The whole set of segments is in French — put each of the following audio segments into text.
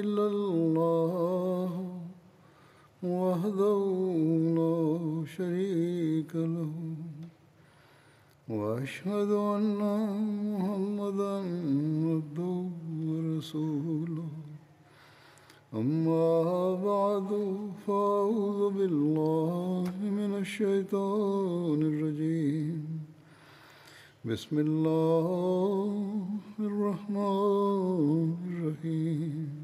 إلا الله وحده لا شريك له وأشهد أن محمدا عبده ورسوله. أما بعد فأعوذ بالله من الشيطان الرجيم. بسم الله الرحمن الرحيم.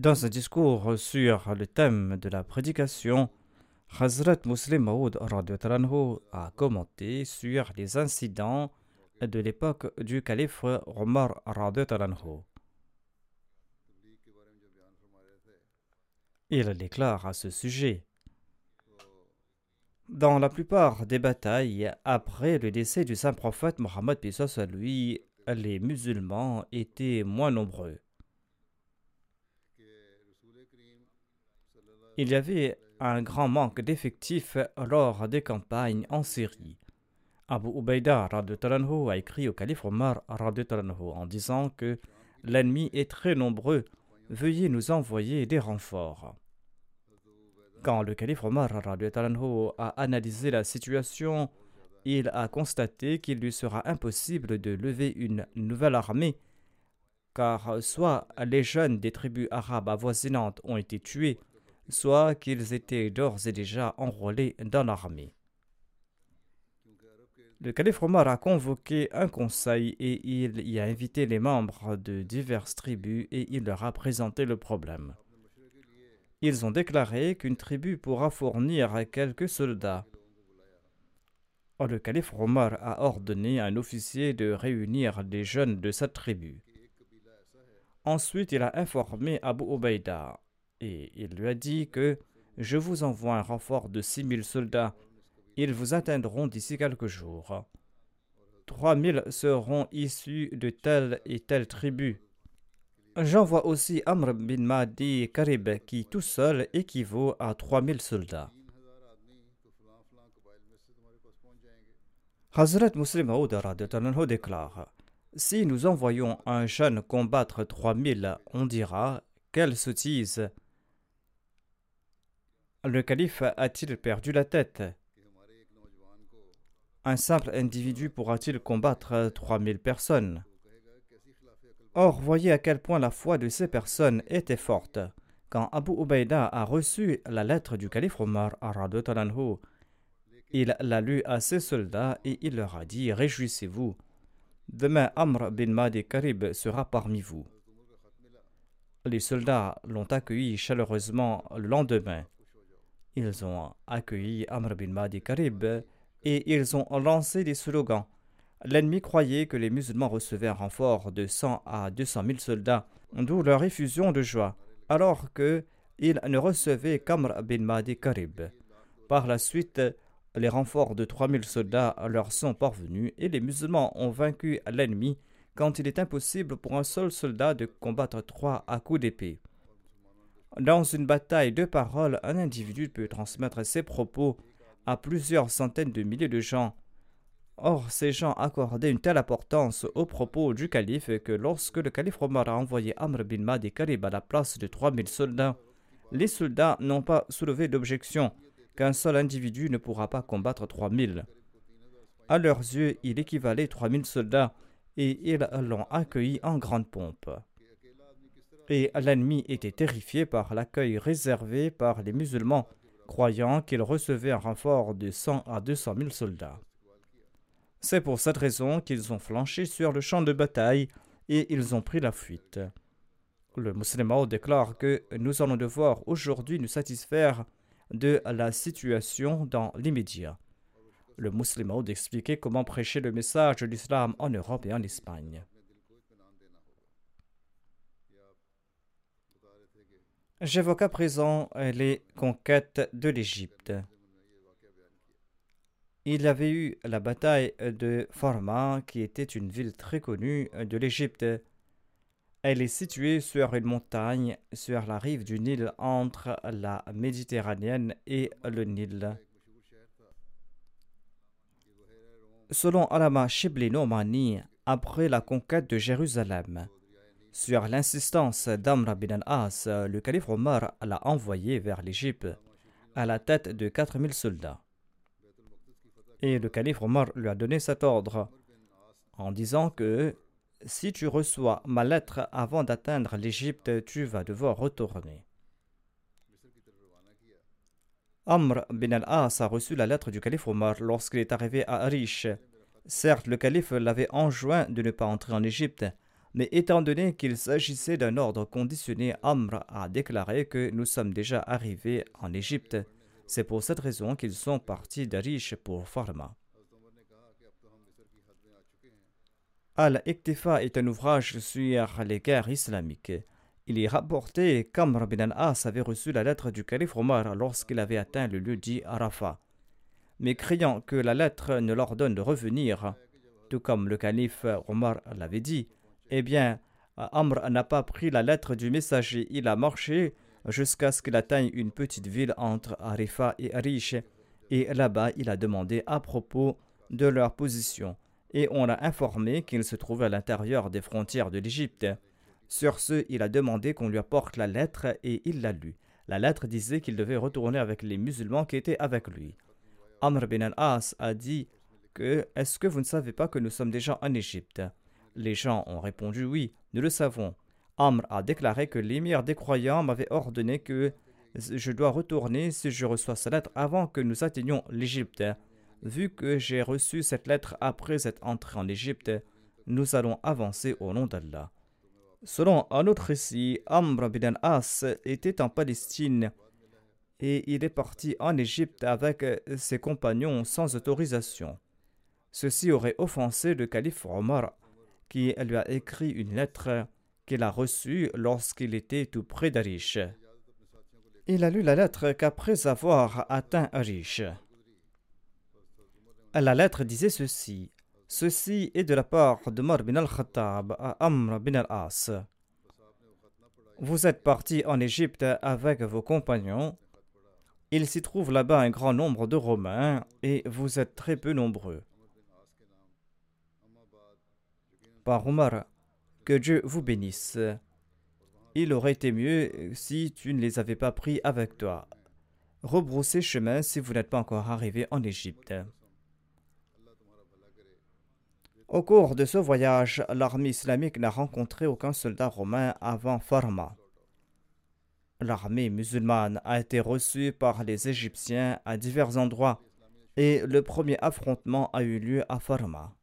Dans un discours sur le thème de la prédication, Hazrat Muslim Maud a commenté sur les incidents de l'époque du calife Omar Il déclare à ce sujet Dans la plupart des batailles, après le décès du saint prophète Mohammed lui, les musulmans étaient moins nombreux. Il y avait un grand manque d'effectifs lors des campagnes en Syrie. Abu Ubaida a écrit au calife Omar en disant que l'ennemi est très nombreux, veuillez nous envoyer des renforts. Quand le calife Omar a analysé la situation, il a constaté qu'il lui sera impossible de lever une nouvelle armée, car soit les jeunes des tribus arabes avoisinantes ont été tués, soit qu'ils étaient d'ores et déjà enrôlés dans l'armée. Le calife Omar a convoqué un conseil et il y a invité les membres de diverses tribus et il leur a présenté le problème. Ils ont déclaré qu'une tribu pourra fournir quelques soldats. Le calife Omar a ordonné à un officier de réunir des jeunes de cette tribu. Ensuite, il a informé Abu Ubaida et il lui a dit que je vous envoie un renfort de six mille soldats. Ils vous atteindront d'ici quelques jours. Trois mille seront issus de telle et telle tribu. J'envoie aussi Amr bin Mahdi Karib qui tout seul équivaut à trois mille soldats. Hazrat Muslim déclare Si nous envoyons un jeune combattre trois mille, on dira Quelle sottise le calife a-t-il perdu la tête? Un simple individu pourra-t-il combattre 3000 personnes? Or, voyez à quel point la foi de ces personnes était forte. Quand Abu Ubaida a reçu la lettre du calife Omar, il l'a lu à ses soldats et il leur a dit Réjouissez-vous. Demain, Amr bin Mahdi Karib sera parmi vous. Les soldats l'ont accueilli chaleureusement le lendemain. Ils ont accueilli Amr bin Mahdi Karib et ils ont lancé des slogans. L'ennemi croyait que les musulmans recevaient un renfort de 100 à 200 000 soldats, d'où leur effusion de joie, alors que ils ne recevaient qu'Amr bin Mahdi Karib. Par la suite, les renforts de 3000 soldats leur sont parvenus et les musulmans ont vaincu l'ennemi quand il est impossible pour un seul soldat de combattre trois à coups d'épée. Dans une bataille de paroles, un individu peut transmettre ses propos à plusieurs centaines de milliers de gens. Or, ces gens accordaient une telle importance aux propos du calife que lorsque le calife Omar a envoyé Amr bin Mahdi Karib à la place de 3000 soldats, les soldats n'ont pas soulevé d'objection qu'un seul individu ne pourra pas combattre 3000. À leurs yeux, il équivalait 3000 soldats et ils l'ont accueilli en grande pompe. Et l'ennemi était terrifié par l'accueil réservé par les musulmans, croyant qu'ils recevaient un renfort de 100 à 200 000 soldats. C'est pour cette raison qu'ils ont flanché sur le champ de bataille et ils ont pris la fuite. Le musulman déclare que nous allons devoir aujourd'hui nous satisfaire de la situation dans l'immédiat. Le musulman d'expliquer comment prêcher le message de l'islam en Europe et en Espagne. J'évoque à présent les conquêtes de l'Égypte. Il y avait eu la bataille de Forma, qui était une ville très connue de l'Égypte. Elle est située sur une montagne sur la rive du Nil entre la Méditerranée et le Nil. Selon Alama Shibli Nomani, après la conquête de Jérusalem, sur l'insistance d'Amr bin al-As, le calife Omar l'a envoyé vers l'Égypte à la tête de 4000 soldats. Et le calife Omar lui a donné cet ordre en disant que si tu reçois ma lettre avant d'atteindre l'Égypte, tu vas devoir retourner. Amr bin al-As a reçu la lettre du calife Omar lorsqu'il est arrivé à Arish. Certes, le calife l'avait enjoint de ne pas entrer en Égypte, mais étant donné qu'il s'agissait d'un ordre conditionné, Amr a déclaré que nous sommes déjà arrivés en Égypte. C'est pour cette raison qu'ils sont partis d'Arish pour Farma. Al-Iktifa est un ouvrage sur les guerres islamiques. Il est rapporté qu'Amr bin al-As avait reçu la lettre du calife Omar lorsqu'il avait atteint le lieu dit Arafat. Mais craignant que la lettre ne l'ordonne de revenir, tout comme le calife Omar l'avait dit, eh bien, Amr n'a pas pris la lettre du messager. Il a marché jusqu'à ce qu'il atteigne une petite ville entre Arifa et Arish. Et là-bas, il a demandé à propos de leur position. Et on l'a informé qu'il se trouvait à l'intérieur des frontières de l'Égypte. Sur ce, il a demandé qu'on lui apporte la lettre et il l'a lue. La lettre disait qu'il devait retourner avec les musulmans qui étaient avec lui. Amr bin al-As a dit que Est-ce que vous ne savez pas que nous sommes déjà en Égypte? Les gens ont répondu oui, nous le savons. Amr a déclaré que l'émir des croyants m'avait ordonné que je dois retourner si je reçois sa lettre avant que nous atteignions l'Égypte. Vu que j'ai reçu cette lettre après être entré en Égypte, nous allons avancer au nom d'Allah. Selon un autre récit, Amr bin As était en Palestine et il est parti en Égypte avec ses compagnons sans autorisation. Ceci aurait offensé le calife Omar qui lui a écrit une lettre qu'il a reçue lorsqu'il était tout près d'Arish. Il a lu la lettre qu'après avoir atteint Arish. La lettre disait ceci. Ceci est de la part de Mar bin al-Khattab à Amr bin al-As. Vous êtes parti en Égypte avec vos compagnons. Il s'y trouve là-bas un grand nombre de Romains et vous êtes très peu nombreux. Par. Que Dieu vous bénisse. Il aurait été mieux si tu ne les avais pas pris avec toi. Rebroussez chemin si vous n'êtes pas encore arrivé en Égypte. Au cours de ce voyage, l'armée islamique n'a rencontré aucun soldat romain avant Farma. L'armée musulmane a été reçue par les Égyptiens à divers endroits et le premier affrontement a eu lieu à Farma.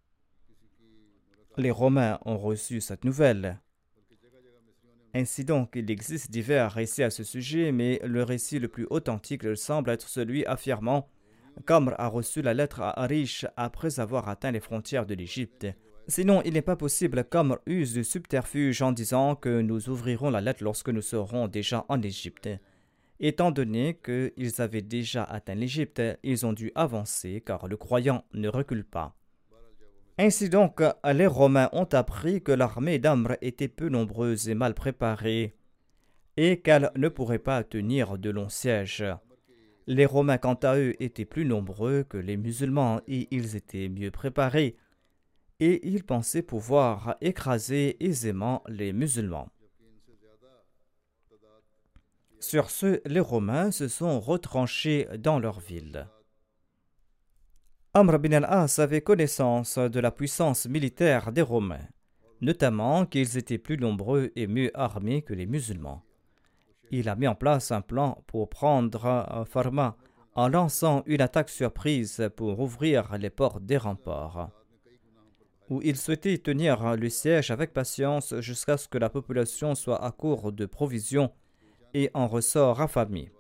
Les Romains ont reçu cette nouvelle. Ainsi donc, il existe divers récits à ce sujet, mais le récit le plus authentique semble être celui affirmant qu'Amr a reçu la lettre à Arish après avoir atteint les frontières de l'Égypte. Sinon, il n'est pas possible qu'Amr use de subterfuge en disant que nous ouvrirons la lettre lorsque nous serons déjà en Égypte. Étant donné qu'ils avaient déjà atteint l'Égypte, ils ont dû avancer car le croyant ne recule pas. Ainsi donc, les Romains ont appris que l'armée d'Amr était peu nombreuse et mal préparée, et qu'elle ne pourrait pas tenir de longs sièges. Les Romains, quant à eux, étaient plus nombreux que les musulmans et ils étaient mieux préparés, et ils pensaient pouvoir écraser aisément les musulmans. Sur ce, les Romains se sont retranchés dans leur ville. Amr bin al-As avait connaissance de la puissance militaire des Romains. notamment qu'ils étaient plus nombreux et mieux armés que les musulmans. Il a mis en place un plan pour prendre Farma en lançant une attaque surprise pour ouvrir les portes des remparts, où il souhaitait tenir le siège avec patience jusqu'à ce que la population soit à court de provisions et en ressort affamée.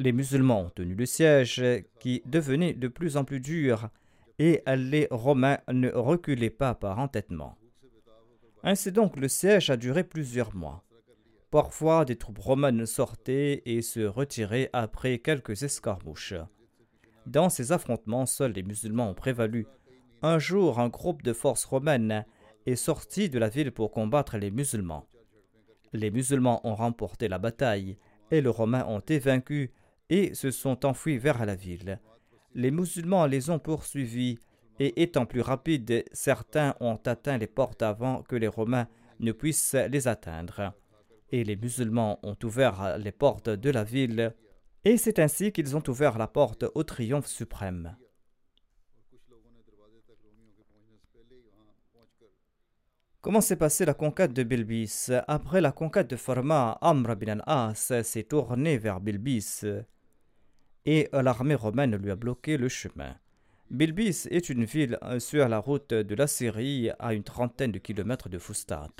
Les musulmans ont tenu le siège qui devenait de plus en plus dur et les Romains ne reculaient pas par entêtement. Ainsi donc le siège a duré plusieurs mois. Parfois, des troupes romaines sortaient et se retiraient après quelques escarmouches. Dans ces affrontements, seuls les musulmans ont prévalu. Un jour, un groupe de forces romaines est sorti de la ville pour combattre les musulmans. Les musulmans ont remporté la bataille et les Romains ont été vaincus et se sont enfuis vers la ville. Les musulmans les ont poursuivis et étant plus rapides, certains ont atteint les portes avant que les Romains ne puissent les atteindre et les musulmans ont ouvert les portes de la ville, et c'est ainsi qu'ils ont ouvert la porte au triomphe suprême. Comment s'est passée la conquête de Bilbis? Après la conquête de Farma, Amr bin al-As s'est tourné vers Bilbis et l'armée romaine lui a bloqué le chemin. Bilbis est une ville sur la route de la Syrie à une trentaine de kilomètres de Fustat.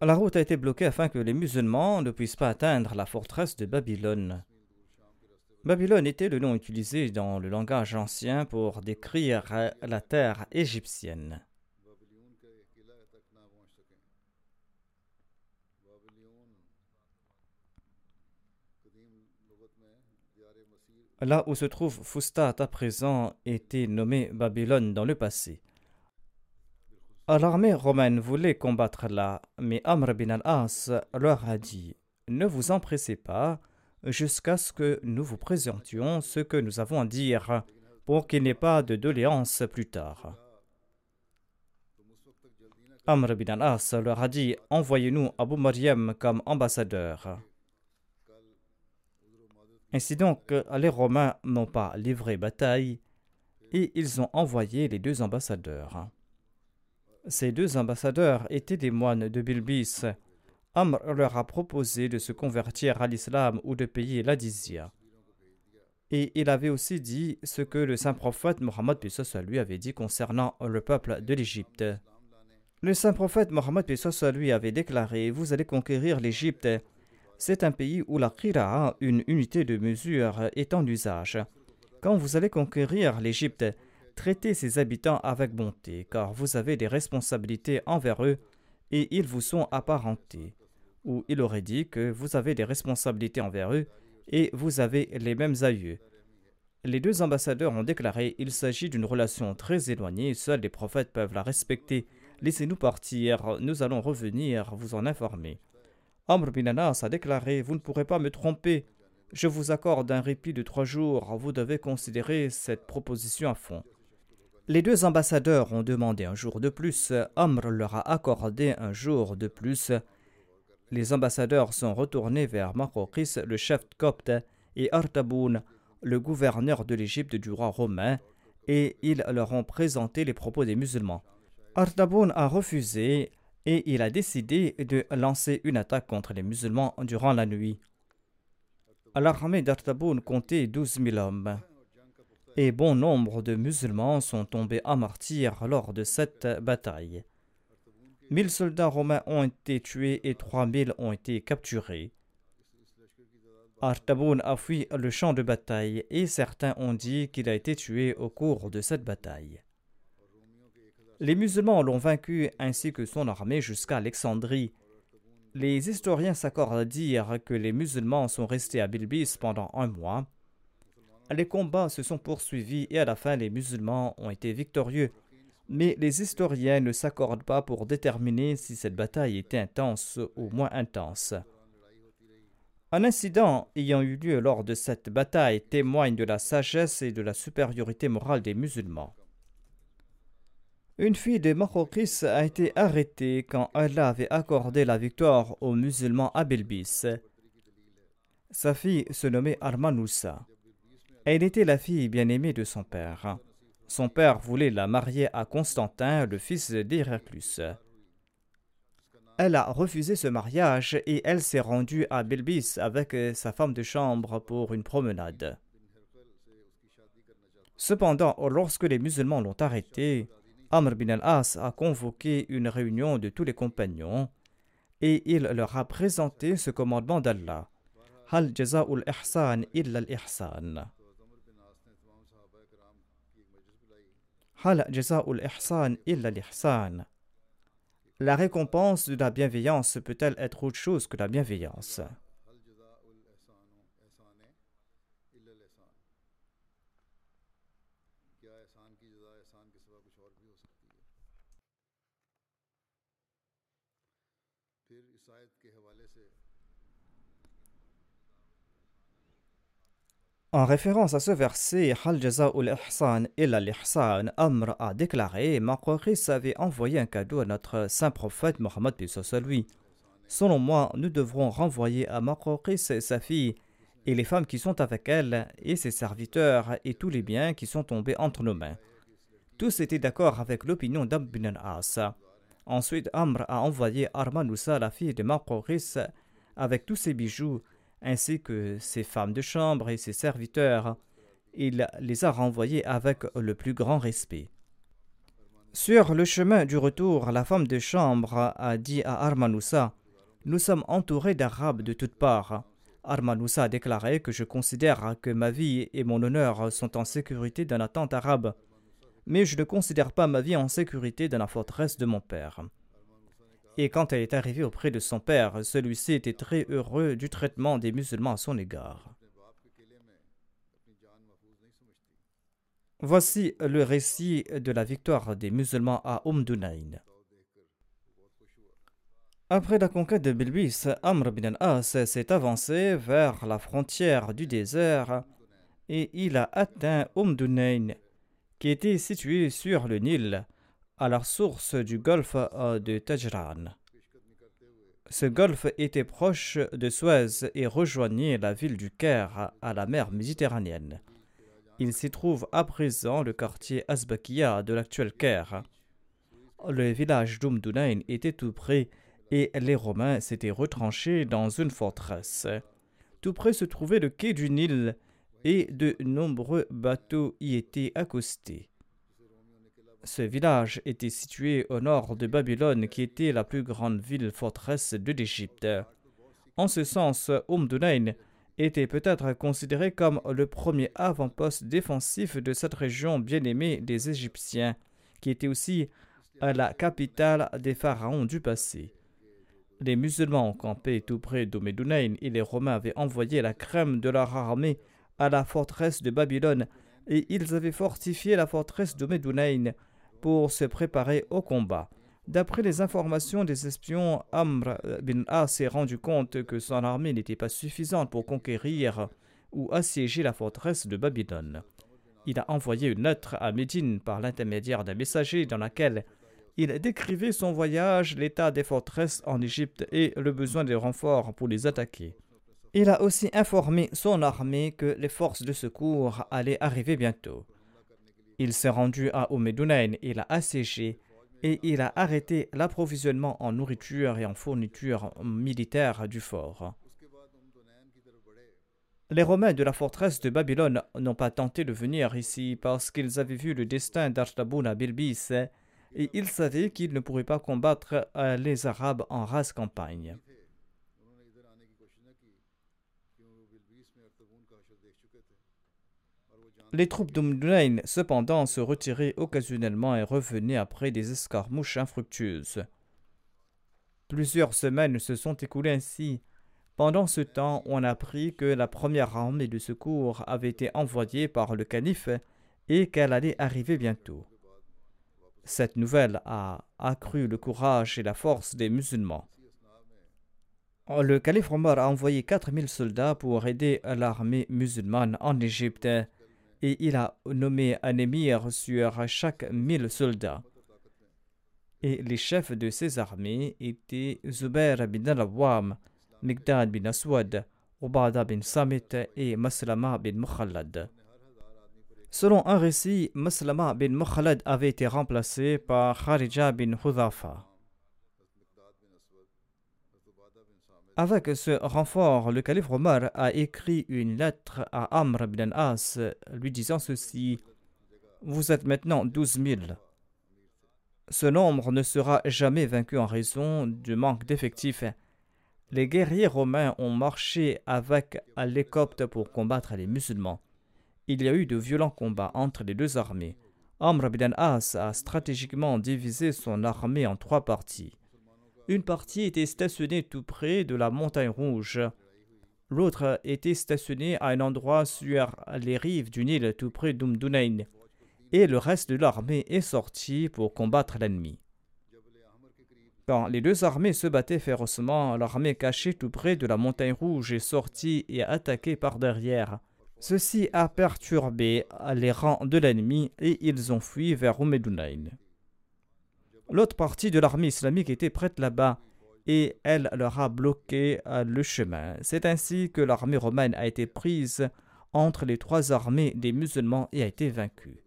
La route a été bloquée afin que les musulmans ne puissent pas atteindre la forteresse de Babylone. Babylone était le nom utilisé dans le langage ancien pour décrire la terre égyptienne. Là où se trouve Fustat à présent était nommé Babylone dans le passé. L'armée romaine voulait combattre là, mais Amr bin al-As leur a dit Ne vous empressez pas jusqu'à ce que nous vous présentions ce que nous avons à dire pour qu'il n'y ait pas de doléances plus tard. Amr bin al-As leur a dit Envoyez-nous Abu Mariam comme ambassadeur. Ainsi donc, les Romains n'ont pas livré bataille et ils ont envoyé les deux ambassadeurs. Ces deux ambassadeurs étaient des moines de Bilbis. Amr leur a proposé de se convertir à l'islam ou de payer la Et il avait aussi dit ce que le saint prophète Mohammed lui avait dit concernant le peuple de l'Égypte. Le saint prophète Mohammed lui avait déclaré Vous allez conquérir l'Égypte. C'est un pays où la Qira'a, une unité de mesure, est en usage. Quand vous allez conquérir l'Égypte, traitez ses habitants avec bonté, car vous avez des responsabilités envers eux et ils vous sont apparentés. Ou il aurait dit que vous avez des responsabilités envers eux et vous avez les mêmes aïeux. Les deux ambassadeurs ont déclaré il s'agit d'une relation très éloignée, seuls les prophètes peuvent la respecter. Laissez-nous partir, nous allons revenir vous en informer. Amr bin Anas a déclaré Vous ne pourrez pas me tromper. Je vous accorde un répit de trois jours. Vous devez considérer cette proposition à fond. Les deux ambassadeurs ont demandé un jour de plus, Amr leur a accordé un jour de plus. Les ambassadeurs sont retournés vers Makokis, le chef copte, et Artaboun, le gouverneur de l'Égypte du roi romain, et ils leur ont présenté les propos des musulmans. Artaboun a refusé et il a décidé de lancer une attaque contre les musulmans durant la nuit. L'armée d'Artaboun comptait douze mille hommes et bon nombre de musulmans sont tombés à martyr lors de cette bataille. Mille soldats romains ont été tués et trois mille ont été capturés. Artaboun a fui le champ de bataille et certains ont dit qu'il a été tué au cours de cette bataille. Les musulmans l'ont vaincu ainsi que son armée jusqu'à Alexandrie. Les historiens s'accordent à dire que les musulmans sont restés à Bilbis pendant un mois les combats se sont poursuivis et à la fin les musulmans ont été victorieux. Mais les historiens ne s'accordent pas pour déterminer si cette bataille était intense ou moins intense. Un incident ayant eu lieu lors de cette bataille témoigne de la sagesse et de la supériorité morale des musulmans. Une fille de Makhokis a été arrêtée quand Allah avait accordé la victoire aux musulmans à Bilbis. Sa fille se nommait Armanoussa. Elle était la fille bien-aimée de son père. Son père voulait la marier à Constantin, le fils d'Héraclus. Elle a refusé ce mariage et elle s'est rendue à Bilbis avec sa femme de chambre pour une promenade. Cependant, lorsque les musulmans l'ont arrêté, Amr bin al-As a convoqué une réunion de tous les compagnons et il leur a présenté ce commandement d'Allah. Al-ihsan. Hal al-ihsan. La récompense de la bienveillance peut-elle être autre chose que la bienveillance? En référence à ce verset, Hal ul ihsan illa l'ihsan, Amr a déclaré Maqoris avait envoyé un cadeau à notre saint prophète Mohammed lui. Selon moi, nous devrons renvoyer à Maqoris sa fille et les femmes qui sont avec elle et ses serviteurs et tous les biens qui sont tombés entre nos mains. Tous étaient d'accord avec l'opinion d'Abn As. Ensuite, Amr a envoyé Armanoussa, la fille de Maqoris, avec tous ses bijoux ainsi que ses femmes de chambre et ses serviteurs. Il les a renvoyés avec le plus grand respect. Sur le chemin du retour, la femme de chambre a dit à Armanoussa Nous sommes entourés d'Arabes de toutes parts. Armanoussa a déclaré que je considère que ma vie et mon honneur sont en sécurité dans la tente arabe, mais je ne considère pas ma vie en sécurité dans la forteresse de mon père. Et quand elle est arrivée auprès de son père, celui-ci était très heureux du traitement des musulmans à son égard. Voici le récit de la victoire des musulmans à Umdunayn. Après la conquête de Bilbis, Amr bin al-As s'est avancé vers la frontière du désert et il a atteint Umdunayn, qui était situé sur le Nil, à la source du golfe de Tajran. Ce golfe était proche de Suez et rejoignait la ville du Caire à la mer Méditerranéenne. Il s'y trouve à présent le quartier Asbakia de l'actuel Caire. Le village d'Umdunayn était tout près et les Romains s'étaient retranchés dans une forteresse. Tout près se trouvait le quai du Nil et de nombreux bateaux y étaient accostés. Ce village était situé au nord de Babylone, qui était la plus grande ville forteresse de l'Égypte. En ce sens, Umdunayn était peut-être considéré comme le premier avant-poste défensif de cette région bien-aimée des Égyptiens, qui était aussi la capitale des pharaons du passé. Les musulmans ont campé tout près d'Umdunayn et les Romains avaient envoyé la crème de leur armée à la forteresse de Babylone et ils avaient fortifié la forteresse d'Umdunayn pour se préparer au combat. D'après les informations des espions, Amr bin As s'est rendu compte que son armée n'était pas suffisante pour conquérir ou assiéger la forteresse de Babylone. Il a envoyé une lettre à Médine par l'intermédiaire d'un messager dans laquelle il décrivait son voyage, l'état des forteresses en Égypte et le besoin de renforts pour les attaquer. Il a aussi informé son armée que les forces de secours allaient arriver bientôt. Il s'est rendu à Omedunayn, il a assiégé et il a arrêté l'approvisionnement en nourriture et en fourniture militaire du fort. Les Romains de la forteresse de Babylone n'ont pas tenté de venir ici parce qu'ils avaient vu le destin d'Artaboun à Bilbis et ils savaient qu'ils ne pourraient pas combattre les Arabes en race campagne. Les troupes d'Umdunayn, cependant, se retiraient occasionnellement et revenaient après des escarmouches infructueuses. Plusieurs semaines se sont écoulées ainsi. Pendant ce temps, on apprit que la première armée de secours avait été envoyée par le calife et qu'elle allait arriver bientôt. Cette nouvelle a accru le courage et la force des musulmans. Le calife Omar a envoyé 4000 soldats pour aider l'armée musulmane en Égypte et il a nommé un émir sur chaque mille soldats. Et les chefs de ces armées étaient Zubair bin al-Awwam, Migdad bin Aswad, Ubada bin Samit et Maslama bin Mukhallad. Selon un récit, Maslama bin Mukhalad avait été remplacé par Kharija bin Hudhafa. Avec ce renfort, le calife Omar a écrit une lettre à Amr bin As lui disant ceci Vous êtes maintenant douze mille. Ce nombre ne sera jamais vaincu en raison du manque d'effectifs. Les guerriers romains ont marché avec l'Écopte pour combattre les musulmans. Il y a eu de violents combats entre les deux armées. Amr bin As a stratégiquement divisé son armée en trois parties. Une partie était stationnée tout près de la montagne rouge. L'autre était stationnée à un endroit sur les rives du Nil tout près d'Umdunain. Et le reste de l'armée est sorti pour combattre l'ennemi. Quand les deux armées se battaient férocement, l'armée cachée tout près de la montagne rouge est sortie et a attaqué par derrière. Ceci a perturbé les rangs de l'ennemi et ils ont fui vers Umedunain. L'autre partie de l'armée islamique était prête là-bas et elle leur a bloqué euh, le chemin. C'est ainsi que l'armée romaine a été prise entre les trois armées des musulmans et a été vaincue.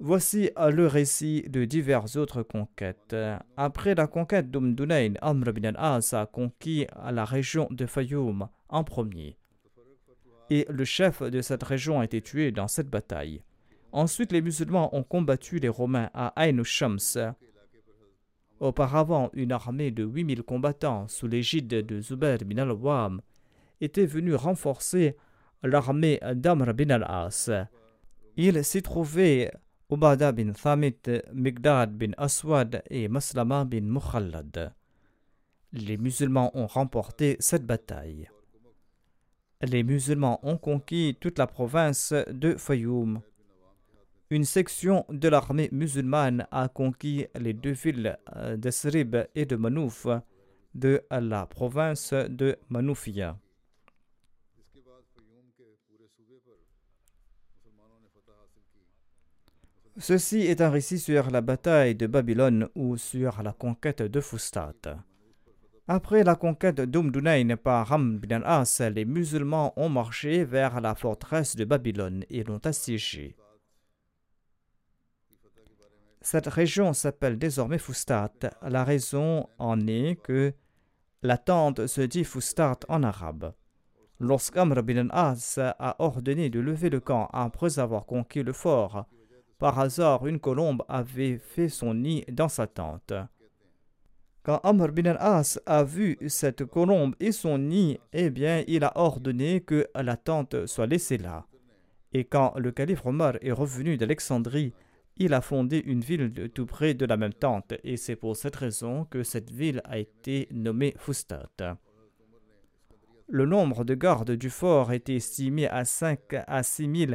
Voici euh, le récit de diverses autres conquêtes. Après la conquête d'Umdunayn, Amr bin al-As a conquis la région de Fayoum en premier. Et le chef de cette région a été tué dans cette bataille. Ensuite, les musulmans ont combattu les Romains à Ain Shams. Auparavant, une armée de 8000 combattants sous l'égide de Zubair bin al-Wam était venue renforcer l'armée d'Amr bin al-As. Il s'y trouvait Ubada bin Thamit, Migdad bin Aswad et Maslama bin Mukhallad. Les musulmans ont remporté cette bataille. Les musulmans ont conquis toute la province de Fayoum une section de l'armée musulmane a conquis les deux villes euh, d'Esrib et de Manouf de la province de Manoufia. Ceci est un récit sur la bataille de Babylone ou sur la conquête de Fustat. Après la conquête d'Umdunayn par Ram bin As, les musulmans ont marché vers la forteresse de Babylone et l'ont assiégée. Cette région s'appelle désormais Fustat. La raison en est que la tente se dit Fustat en arabe. Lorsqu'Amr bin As a ordonné de lever le camp après avoir conquis le fort, par hasard une colombe avait fait son nid dans sa tente. Quand Amr bin As a vu cette colombe et son nid, eh bien, il a ordonné que la tente soit laissée là. Et quand le calife Omar est revenu d'Alexandrie, il a fondé une ville tout près de la même tente, et c'est pour cette raison que cette ville a été nommée Fustat. Le nombre de gardes du fort était estimé à 5 à 6 000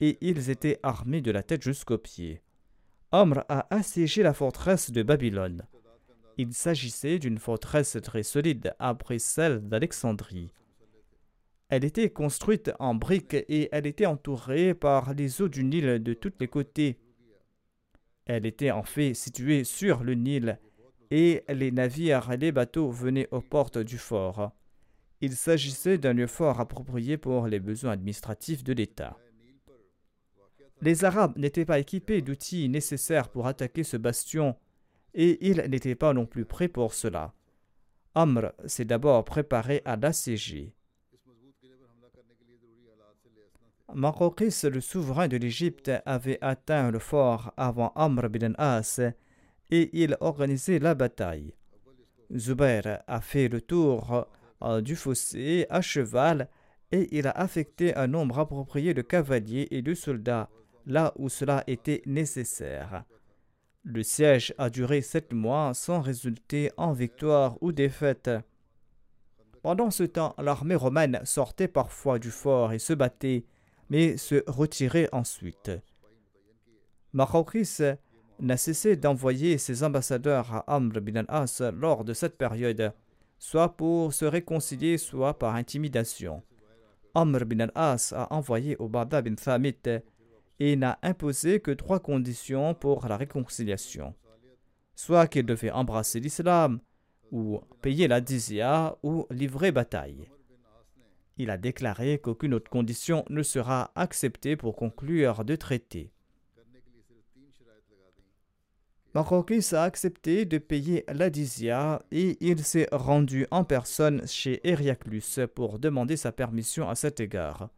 et ils étaient armés de la tête jusqu'aux pieds. Amr a assiégé la forteresse de Babylone. Il s'agissait d'une forteresse très solide après celle d'Alexandrie. Elle était construite en briques et elle était entourée par les eaux du Nil de tous les côtés elle était en fait située sur le Nil et les navires et les bateaux venaient aux portes du fort. Il s'agissait d'un lieu fort approprié pour les besoins administratifs de l'État. Les Arabes n'étaient pas équipés d'outils nécessaires pour attaquer ce bastion et ils n'étaient pas non plus prêts pour cela. Amr s'est d'abord préparé à l'assiéger. Marokis, le souverain de l'Égypte, avait atteint le fort avant Amr bin As et il organisait la bataille. Zubair a fait le tour euh, du fossé à cheval et il a affecté un nombre approprié de cavaliers et de soldats là où cela était nécessaire. Le siège a duré sept mois sans résulter en victoire ou défaite. Pendant ce temps, l'armée romaine sortait parfois du fort et se battait mais se retirer ensuite. Marokis n'a cessé d'envoyer ses ambassadeurs à Amr bin al-As lors de cette période, soit pour se réconcilier, soit par intimidation. Amr bin al-As a envoyé Obada bin Thamit et n'a imposé que trois conditions pour la réconciliation. Soit qu'il devait embrasser l'islam, ou payer la dizya, ou livrer bataille. Il a déclaré qu'aucune autre condition ne sera acceptée pour conclure de traité. Makokis a accepté de payer l'adizia et il s'est rendu en personne chez Eriaclus pour demander sa permission à cet égard.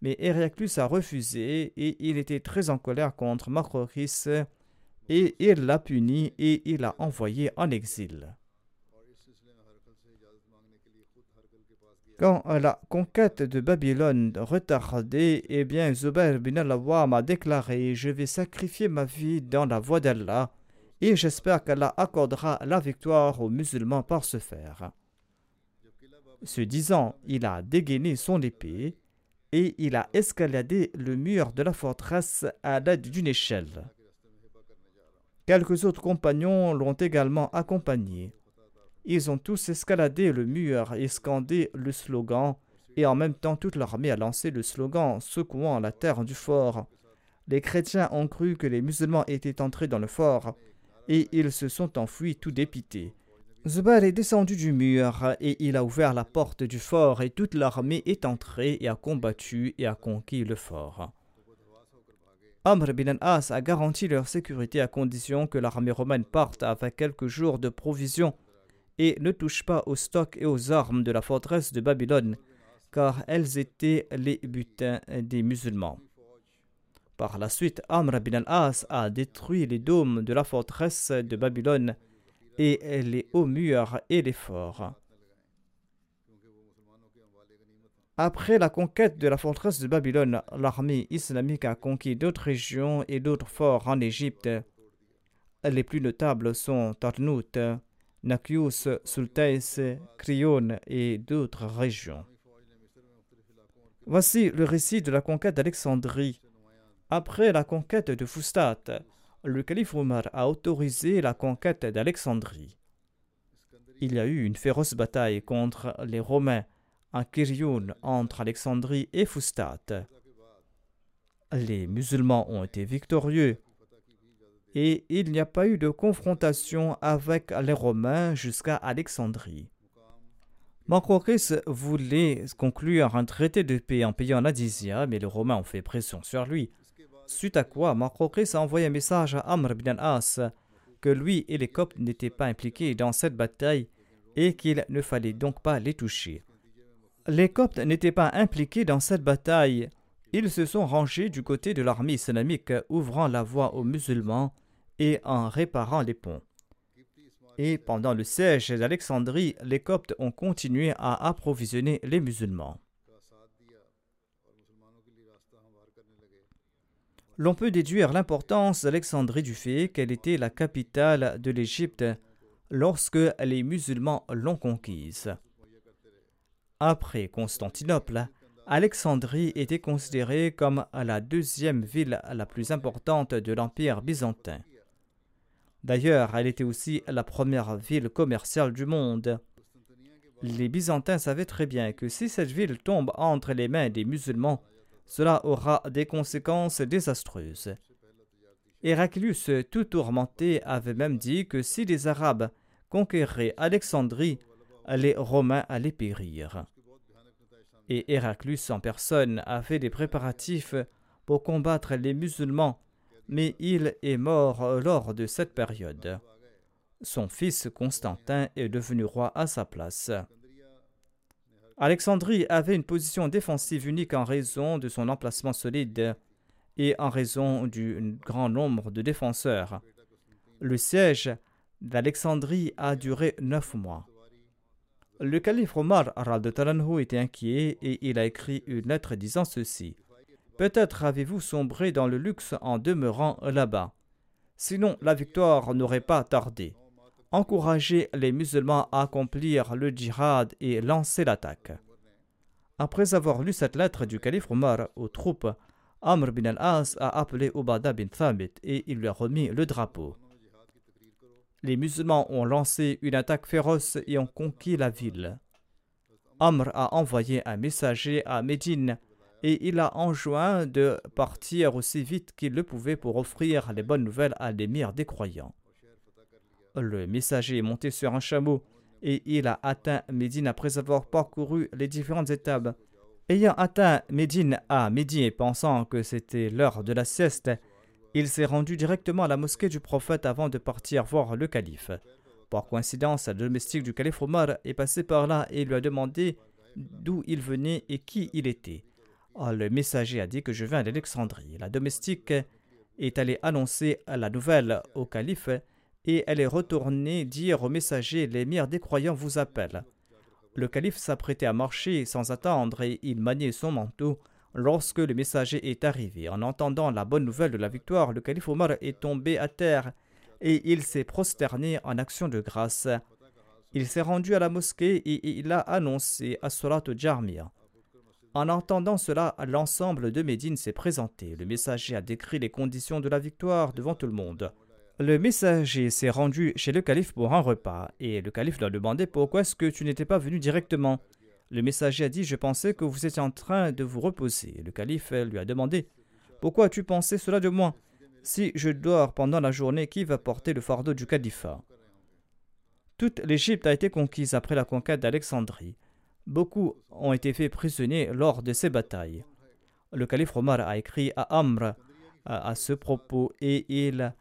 Mais Eriaclus a refusé et il était très en colère contre Makokis et il l'a puni et il l'a envoyé en exil. Quand la conquête de Babylone retardée, eh bien, Zubair bin al m'a déclaré Je vais sacrifier ma vie dans la voie d'Allah et j'espère qu'Allah accordera la victoire aux musulmans par ce faire. Ce disant, il a dégainé son épée et il a escaladé le mur de la forteresse à l'aide d'une échelle. Quelques autres compagnons l'ont également accompagné. Ils ont tous escaladé le mur et scandé le slogan, et en même temps toute l'armée a lancé le slogan secouant la terre du fort. Les chrétiens ont cru que les musulmans étaient entrés dans le fort, et ils se sont enfuis tout dépités. Zubair est descendu du mur et il a ouvert la porte du fort et toute l'armée est entrée et a combattu et a conquis le fort. Amr bin al-As a garanti leur sécurité à condition que l'armée romaine parte avec quelques jours de provisions et ne touche pas aux stocks et aux armes de la forteresse de Babylone, car elles étaient les butins des musulmans. Par la suite, Amr bin al-As a détruit les dômes de la forteresse de Babylone et les hauts murs et les forts. Après la conquête de la forteresse de Babylone, l'armée islamique a conquis d'autres régions et d'autres forts en Égypte. Les plus notables sont Tarnout, Nakius, Sultais, Cryon et d'autres régions. Voici le récit de la conquête d'Alexandrie. Après la conquête de Fustat, le calife Omar a autorisé la conquête d'Alexandrie. Il y a eu une féroce bataille contre les Romains à Kirioun entre Alexandrie et Fustat. Les musulmans ont été victorieux et il n'y a pas eu de confrontation avec les Romains jusqu'à Alexandrie. Mancrochis voulait conclure un traité de paix en payant l'Adizia, mais les Romains ont fait pression sur lui. Suite à quoi, Mancrochis a envoyé un message à Amr ibn al-As que lui et les Coptes n'étaient pas impliqués dans cette bataille et qu'il ne fallait donc pas les toucher. Les Coptes n'étaient pas impliqués dans cette bataille. Ils se sont rangés du côté de l'armée islamique, ouvrant la voie aux musulmans et en réparant les ponts. Et pendant le siège d'Alexandrie, les Coptes ont continué à approvisionner les musulmans. L'on peut déduire l'importance d'Alexandrie du fait qu'elle était la capitale de l'Égypte lorsque les musulmans l'ont conquise. Après Constantinople, Alexandrie était considérée comme la deuxième ville la plus importante de l'Empire byzantin. D'ailleurs, elle était aussi la première ville commerciale du monde. Les Byzantins savaient très bien que si cette ville tombe entre les mains des musulmans, cela aura des conséquences désastreuses. Héraclius, tout tourmenté, avait même dit que si les Arabes conquéraient Alexandrie, les Romains allaient périr. Et Héraclius en personne a fait des préparatifs pour combattre les musulmans mais il est mort lors de cette période. Son fils Constantin est devenu roi à sa place. Alexandrie avait une position défensive unique en raison de son emplacement solide et en raison du grand nombre de défenseurs. Le siège d'Alexandrie a duré neuf mois. Le calife Omar était inquiet et il a écrit une lettre disant ceci. Peut-être avez-vous sombré dans le luxe en demeurant là-bas. Sinon, la victoire n'aurait pas tardé. Encouragez les musulmans à accomplir le djihad et lancer l'attaque. Après avoir lu cette lettre du calife Omar aux troupes, Amr bin al-As a appelé Ubada bin Thabit et il lui a remis le drapeau. Les musulmans ont lancé une attaque féroce et ont conquis la ville. Amr a envoyé un messager à Médine et il a enjoint de partir aussi vite qu'il le pouvait pour offrir les bonnes nouvelles à l'émir des croyants. Le messager est monté sur un chameau et il a atteint Médine après avoir parcouru les différentes étapes. Ayant atteint Médine à midi et pensant que c'était l'heure de la sieste, il s'est rendu directement à la mosquée du prophète avant de partir voir le calife. Par coïncidence, le domestique du calife Omar est passé par là et lui a demandé d'où il venait et qui il était. Ah, le messager a dit que je viens d'Alexandrie. La domestique est allée annoncer la nouvelle au calife et elle est retournée dire au messager L'émir des croyants vous appelle. Le calife s'apprêtait à marcher sans attendre et il maniait son manteau lorsque le messager est arrivé. En entendant la bonne nouvelle de la victoire, le calife Omar est tombé à terre et il s'est prosterné en action de grâce. Il s'est rendu à la mosquée et il a annoncé à Surat Jarmir. En entendant cela, l'ensemble de Médine s'est présenté. Le messager a décrit les conditions de la victoire devant tout le monde. Le messager s'est rendu chez le calife pour un repas, et le calife lui a demandé pourquoi est-ce que tu n'étais pas venu directement. Le messager a dit Je pensais que vous étiez en train de vous reposer. Le calife lui a demandé Pourquoi as-tu pensé cela de moi? Si je dors pendant la journée, qui va porter le fardeau du califat? Toute l'Égypte a été conquise après la conquête d'Alexandrie. Beaucoup ont été faits prisonniers lors de ces batailles. Le calife Omar a écrit à Amr à, ce propos et il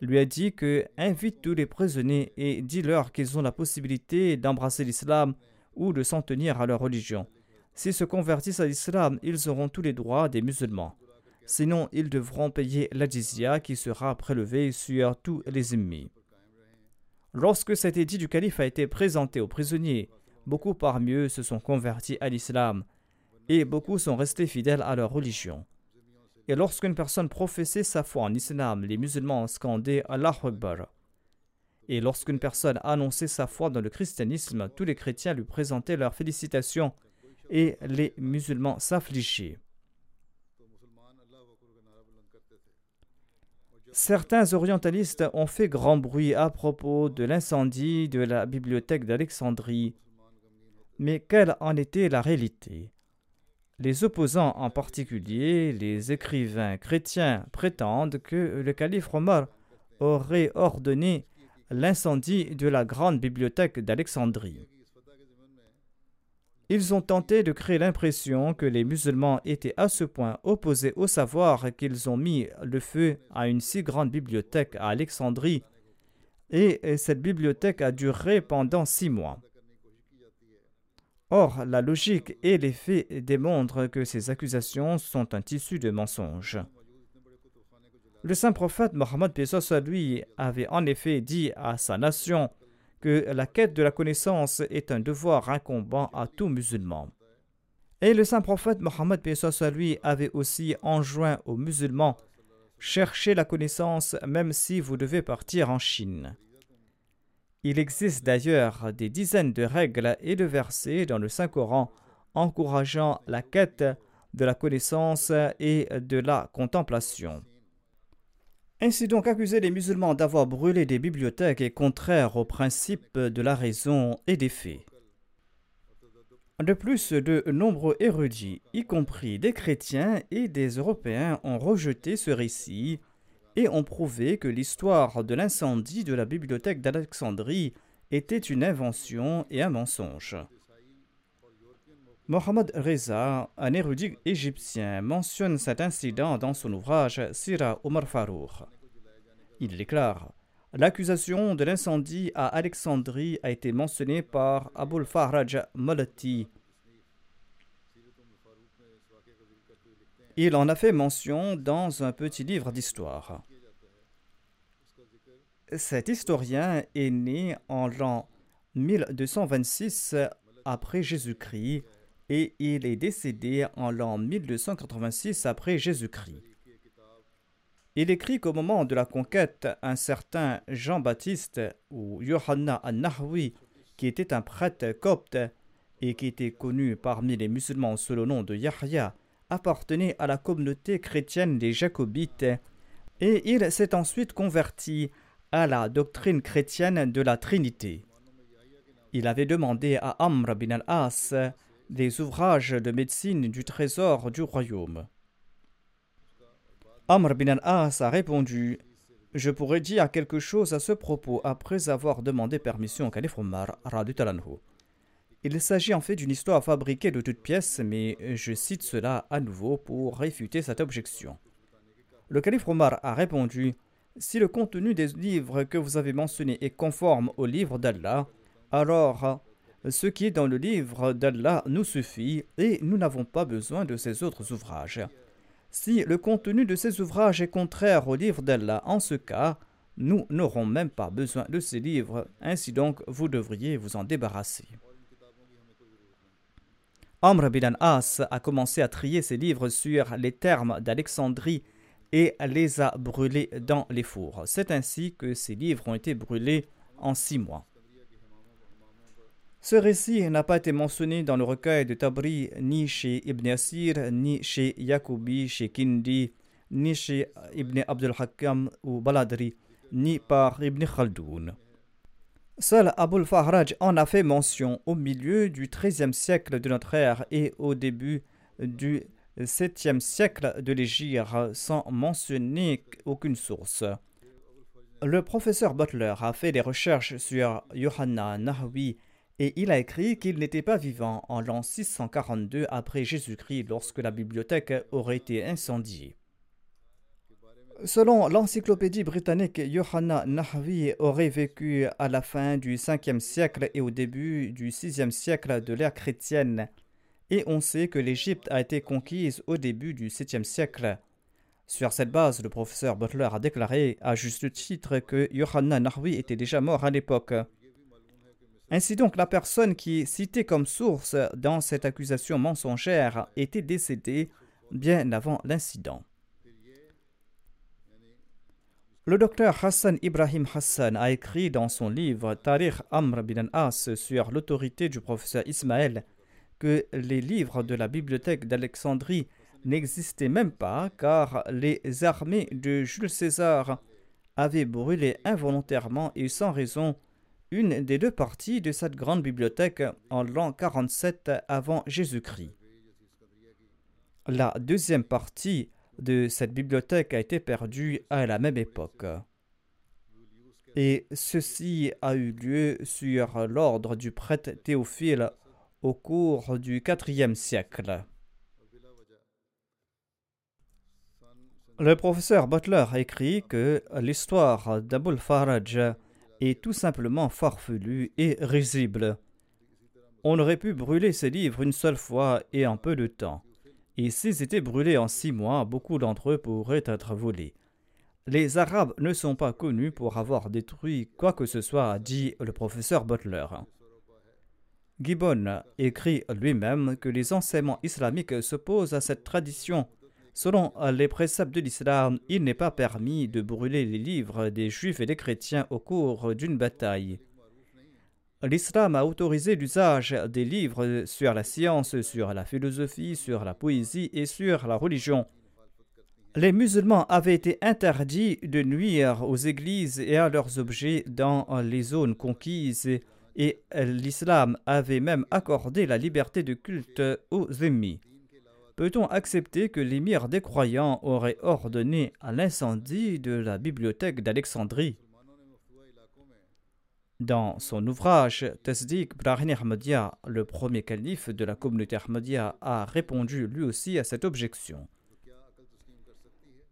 lui a dit que invite tous les prisonniers et dis-leur qu'ils ont la possibilité d'embrasser l'islam ou de s'en tenir à leur religion. S'ils se convertissent à l'islam, ils auront tous les droits des musulmans. Sinon, ils devront payer la jizya qui sera prélevée sur tous les ennemis. Lorsque cet édit du calife a été présenté aux prisonniers, beaucoup parmi eux se sont convertis à l'islam et beaucoup sont restés fidèles à leur religion. Et lorsqu'une personne professait sa foi en islam, les musulmans scandaient Allah Akbar. Et lorsqu'une personne annonçait sa foi dans le christianisme, tous les chrétiens lui présentaient leurs félicitations et les musulmans s'affligeaient. Certains orientalistes ont fait grand bruit à propos de l'incendie de la bibliothèque d'Alexandrie mais quelle en était la réalité? Les opposants, en particulier les écrivains chrétiens, prétendent que le calife Omar aurait ordonné l'incendie de la grande bibliothèque d'Alexandrie. Ils ont tenté de créer l'impression que les musulmans étaient à ce point opposés au savoir qu'ils ont mis le feu à une si grande bibliothèque à Alexandrie, et cette bibliothèque a duré pendant six mois. Or, la logique et les faits démontrent que ces accusations sont un tissu de mensonges. Le saint prophète Mohammed lui avait en effet dit à sa nation que la quête de la connaissance est un devoir incombant à tout musulman. Et le saint prophète Mohammed lui avait aussi enjoint aux musulmans cherchez la connaissance même si vous devez partir en Chine. Il existe d'ailleurs des dizaines de règles et de versets dans le Saint-Coran encourageant la quête de la connaissance et de la contemplation. Ainsi donc accuser les musulmans d'avoir brûlé des bibliothèques est contraire au principe de la raison et des faits. De plus, de nombreux érudits, y compris des chrétiens et des Européens, ont rejeté ce récit et ont prouvé que l'histoire de l'incendie de la bibliothèque d'Alexandrie était une invention et un mensonge. Mohamed Reza, un érudit égyptien, mentionne cet incident dans son ouvrage Sira Omar Farouk. Il déclare L'accusation de l'incendie à Alexandrie a été mentionnée par Abul Faraj Malati, Il en a fait mention dans un petit livre d'histoire. Cet historien est né en l'an 1226 après Jésus-Christ et il est décédé en l'an 1286 après Jésus-Christ. Il écrit qu'au moment de la conquête, un certain Jean-Baptiste ou Yohanna an-Nahwi, qui était un prêtre copte et qui était connu parmi les musulmans sous le nom de Yahya, appartenait à la communauté chrétienne des Jacobites et il s'est ensuite converti à la doctrine chrétienne de la Trinité. Il avait demandé à Amr bin al-As des ouvrages de médecine du trésor du royaume. Amr bin al-As a répondu je pourrais dire quelque chose à ce propos après avoir demandé permission au calife Omar. Il s'agit en fait d'une histoire fabriquée de toutes pièces, mais je cite cela à nouveau pour réfuter cette objection. Le calife Omar a répondu Si le contenu des livres que vous avez mentionnés est conforme au livre d'Allah, alors ce qui est dans le livre d'Allah nous suffit et nous n'avons pas besoin de ces autres ouvrages. Si le contenu de ces ouvrages est contraire au livre d'Allah, en ce cas, nous n'aurons même pas besoin de ces livres, ainsi donc vous devriez vous en débarrasser. Amr bin As a commencé à trier ses livres sur les termes d'Alexandrie et les a brûlés dans les fours. C'est ainsi que ces livres ont été brûlés en six mois. Ce récit n'a pas été mentionné dans le recueil de Tabri ni chez Ibn Asir, ni chez Yacoubi, chez Kindi, ni chez Ibn Abdul Hakam ou Baladri, ni par Ibn Khaldoun. Seul Abul Fahraj en a fait mention au milieu du XIIIe siècle de notre ère et au début du VIIe siècle de l'Égypte sans mentionner aucune source. Le professeur Butler a fait des recherches sur Yohanna Nahwi et il a écrit qu'il n'était pas vivant en l'an 642 après Jésus-Christ lorsque la bibliothèque aurait été incendiée. Selon l'encyclopédie britannique, Yohanna Nahvi aurait vécu à la fin du 5e siècle et au début du 6e siècle de l'ère chrétienne, et on sait que l'Égypte a été conquise au début du 7e siècle. Sur cette base, le professeur Butler a déclaré à juste titre que Yohanna Nahvi était déjà mort à l'époque. Ainsi donc, la personne qui est citée comme source dans cette accusation mensongère était décédée bien avant l'incident. Le docteur Hassan Ibrahim Hassan a écrit dans son livre Tariq Amr bin As sur l'autorité du professeur Ismaël que les livres de la bibliothèque d'Alexandrie n'existaient même pas car les armées de Jules César avaient brûlé involontairement et sans raison une des deux parties de cette grande bibliothèque en l'an 47 avant Jésus-Christ. La deuxième partie de cette bibliothèque a été perdue à la même époque. Et ceci a eu lieu sur l'ordre du prêtre Théophile au cours du IVe siècle. Le professeur Butler écrit que l'histoire d'Abul Faraj est tout simplement farfelu et risible. On aurait pu brûler ces livres une seule fois et en peu de temps. Et s'ils étaient brûlés en six mois, beaucoup d'entre eux pourraient être volés. Les Arabes ne sont pas connus pour avoir détruit quoi que ce soit, dit le professeur Butler. Gibbon écrit lui-même que les enseignements islamiques s'opposent à cette tradition Selon les préceptes de l'islam, il n'est pas permis de brûler les livres des juifs et des chrétiens au cours d'une bataille. L'islam a autorisé l'usage des livres sur la science, sur la philosophie, sur la poésie et sur la religion. Les musulmans avaient été interdits de nuire aux églises et à leurs objets dans les zones conquises et l'islam avait même accordé la liberté de culte aux ennemis. Peut-on accepter que l'émir des croyants aurait ordonné à l'incendie de la bibliothèque d'Alexandrie? Dans son ouvrage Tasdik Brahini Ahmadiyya, le premier calife de la communauté Ahmadiyya a répondu lui aussi à cette objection.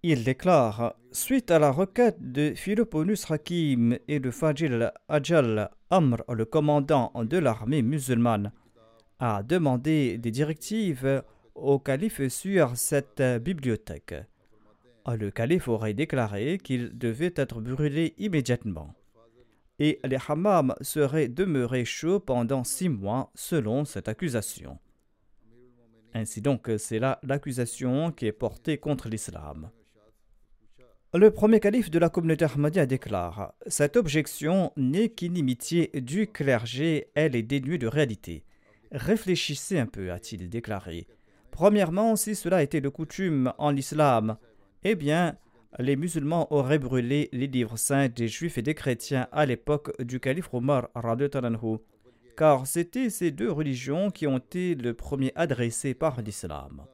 Il déclare Suite à la requête de Philoponus Hakim et de Fajil Ajal, Amr, le commandant de l'armée musulmane, a demandé des directives au calife sur cette bibliothèque. Le calife aurait déclaré qu'il devait être brûlé immédiatement. Et les hammams seraient demeurés chauds pendant six mois selon cette accusation. Ainsi donc, c'est là l'accusation qui est portée contre l'islam. Le premier calife de la communauté Ahmadiyya déclare Cette objection n'est qu'inimitié du clergé, elle est dénuée de réalité. Réfléchissez un peu, a-t-il déclaré. Premièrement, si cela était de coutume en l'islam, eh bien, les musulmans auraient brûlé les livres saints des juifs et des chrétiens à l'époque du calife Omar, car c'était ces deux religions qui ont été le premier adressées par l'islam.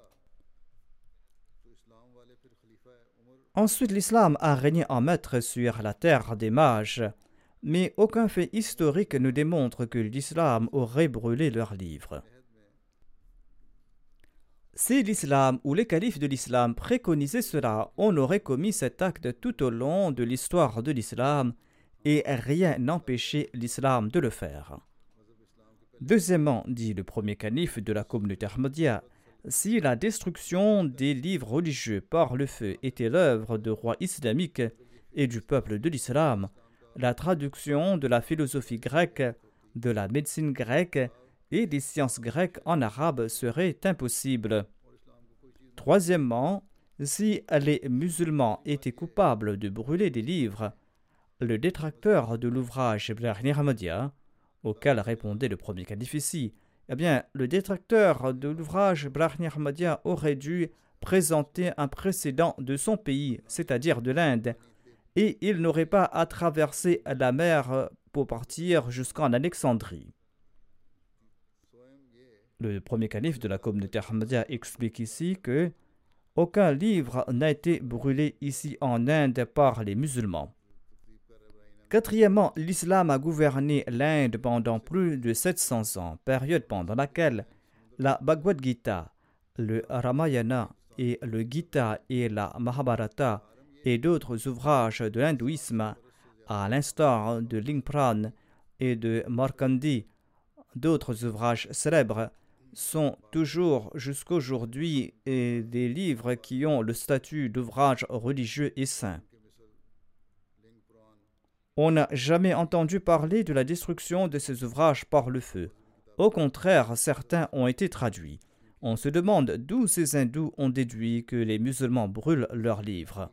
Ensuite, l'islam a régné en maître sur la terre des mages, mais aucun fait historique ne démontre que l'islam aurait brûlé leurs livres. Si l'islam ou les califes de l'islam préconisaient cela, on aurait commis cet acte tout au long de l'histoire de l'islam et rien n'empêchait l'islam de le faire. Deuxièmement, dit le premier calife de la communauté Ahmadiyya, si la destruction des livres religieux par le feu était l'œuvre de rois islamiques et du peuple de l'islam, la traduction de la philosophie grecque, de la médecine grecque et des sciences grecques en arabe serait impossible. Troisièmement, si les musulmans étaient coupables de brûler des livres, le détracteur de l'ouvrage Ibrahim Ahmadiyya, auquel répondait le premier ici, eh bien, le détracteur de l'ouvrage Ibrahim Ahmadiyya aurait dû présenter un précédent de son pays, c'est-à-dire de l'Inde, et il n'aurait pas à traverser la mer pour partir jusqu'en Alexandrie. Le premier calife de la communauté Ahmadiyya explique ici que aucun livre n'a été brûlé ici en Inde par les musulmans. Quatrièmement, l'islam a gouverné l'Inde pendant plus de 700 ans, période pendant laquelle la Bhagavad Gita, le Ramayana et le Gita et la Mahabharata et d'autres ouvrages de l'hindouisme, à l'instar de Lingpran et de Markandi, d'autres ouvrages célèbres, sont toujours jusqu'aujourd'hui des livres qui ont le statut d'ouvrages religieux et saints. On n'a jamais entendu parler de la destruction de ces ouvrages par le feu. Au contraire, certains ont été traduits. On se demande d'où ces hindous ont déduit que les musulmans brûlent leurs livres.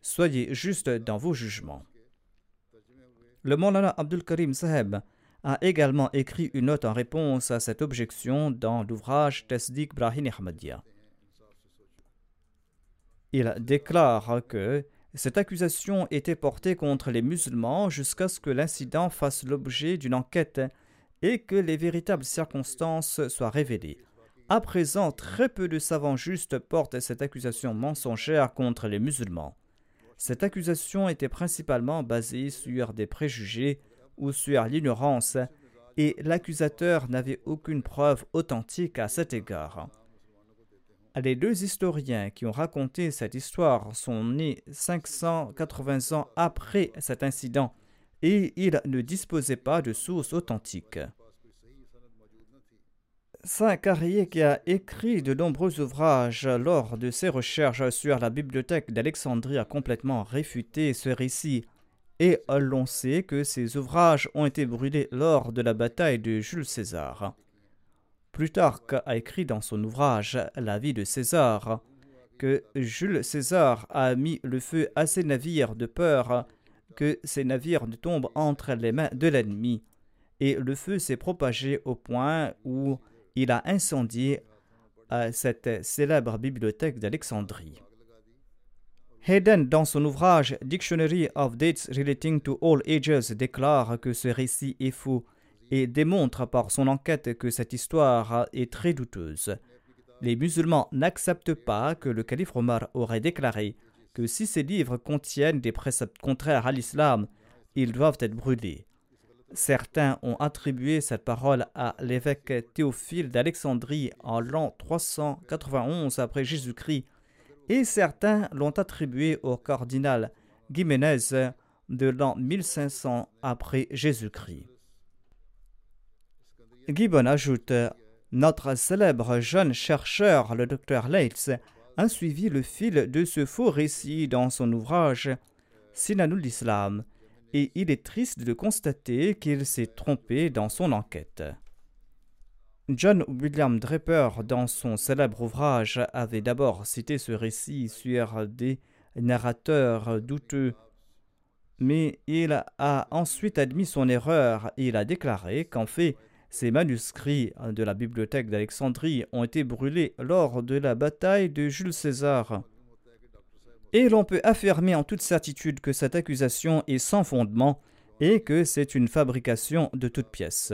Soyez juste dans vos jugements. Le Maulana Abdul Karim Saheb a également écrit une note en réponse à cette objection dans l'ouvrage Tasdik Brahim Ahmadiyya. Il déclare que cette accusation était portée contre les musulmans jusqu'à ce que l'incident fasse l'objet d'une enquête et que les véritables circonstances soient révélées. À présent, très peu de savants justes portent cette accusation mensongère contre les musulmans. Cette accusation était principalement basée sur des préjugés ou sur l'ignorance, et l'accusateur n'avait aucune preuve authentique à cet égard. Les deux historiens qui ont raconté cette histoire sont nés 580 ans après cet incident et ils ne disposaient pas de sources authentiques. Saint Carrier, qui a écrit de nombreux ouvrages lors de ses recherches sur la bibliothèque d'Alexandrie, a complètement réfuté ce récit et l'on sait que ces ouvrages ont été brûlés lors de la bataille de Jules César. Plutarque a écrit dans son ouvrage La vie de César que Jules César a mis le feu à ses navires de peur que ces navires ne tombent entre les mains de l'ennemi, et le feu s'est propagé au point où il a incendié cette célèbre bibliothèque d'Alexandrie. Hayden, dans son ouvrage Dictionary of Dates Relating to All Ages, déclare que ce récit est faux et démontre par son enquête que cette histoire est très douteuse. Les musulmans n'acceptent pas que le calife Omar aurait déclaré que si ces livres contiennent des préceptes contraires à l'islam, ils doivent être brûlés. Certains ont attribué cette parole à l'évêque Théophile d'Alexandrie en l'an 391 après Jésus-Christ et certains l'ont attribué au cardinal Guiménez de l'an 1500 après Jésus-Christ. Gibbon ajoute Notre célèbre jeune chercheur, le docteur Leitz, a suivi le fil de ce faux récit dans son ouvrage Sinanul Islam, et il est triste de constater qu'il s'est trompé dans son enquête. John William Draper, dans son célèbre ouvrage, avait d'abord cité ce récit sur des narrateurs douteux, mais il a ensuite admis son erreur. Et il a déclaré qu'en fait, ces manuscrits de la bibliothèque d'Alexandrie ont été brûlés lors de la bataille de Jules César. Et l'on peut affirmer en toute certitude que cette accusation est sans fondement et que c'est une fabrication de toutes pièces